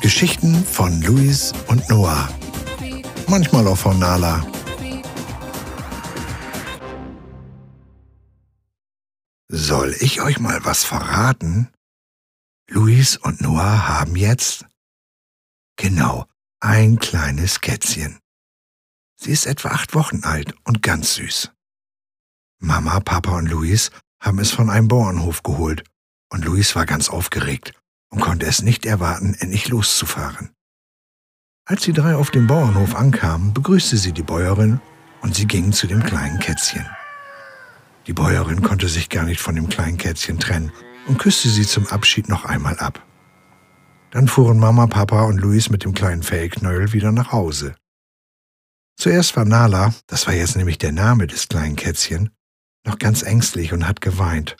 Geschichten von Luis und Noah. Manchmal auch von Nala. Soll ich euch mal was verraten? Luis und Noah haben jetzt, genau, ein kleines Kätzchen. Sie ist etwa acht Wochen alt und ganz süß. Mama, Papa und Luis haben es von einem Bauernhof geholt und Luis war ganz aufgeregt konnte es nicht erwarten, endlich loszufahren. Als die drei auf dem Bauernhof ankamen, begrüßte sie die Bäuerin und sie gingen zu dem kleinen Kätzchen. Die Bäuerin konnte sich gar nicht von dem kleinen Kätzchen trennen und küsste sie zum Abschied noch einmal ab. Dann fuhren Mama, Papa und Luis mit dem kleinen Fellknäuel wieder nach Hause. Zuerst war Nala, das war jetzt nämlich der Name des kleinen Kätzchen, noch ganz ängstlich und hat geweint,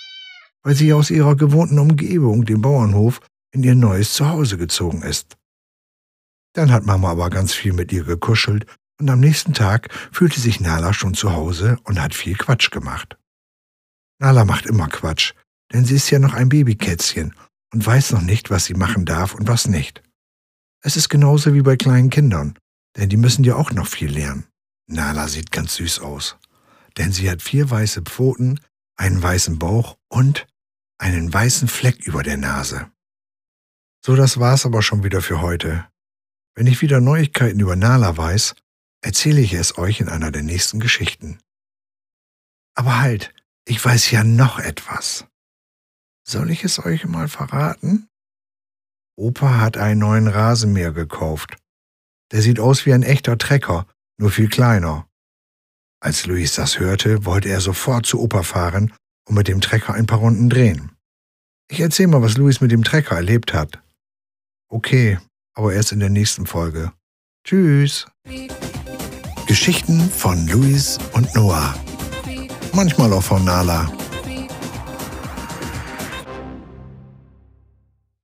weil sie aus ihrer gewohnten Umgebung, dem Bauernhof, in ihr neues Zuhause gezogen ist. Dann hat Mama aber ganz viel mit ihr gekuschelt und am nächsten Tag fühlte sich Nala schon zu Hause und hat viel Quatsch gemacht. Nala macht immer Quatsch, denn sie ist ja noch ein Babykätzchen und weiß noch nicht, was sie machen darf und was nicht. Es ist genauso wie bei kleinen Kindern, denn die müssen ja auch noch viel lernen. Nala sieht ganz süß aus, denn sie hat vier weiße Pfoten, einen weißen Bauch und einen weißen Fleck über der Nase. So, das war's aber schon wieder für heute. Wenn ich wieder Neuigkeiten über Nala weiß, erzähle ich es euch in einer der nächsten Geschichten. Aber halt, ich weiß ja noch etwas. Soll ich es euch mal verraten? Opa hat einen neuen Rasenmäher gekauft. Der sieht aus wie ein echter Trecker, nur viel kleiner. Als Luis das hörte, wollte er sofort zu Opa fahren und mit dem Trecker ein paar Runden drehen. Ich erzähle mal, was Luis mit dem Trecker erlebt hat. Okay, aber erst in der nächsten Folge. Tschüss. Geschichten von Luis und Noah. Manchmal auch von Nala.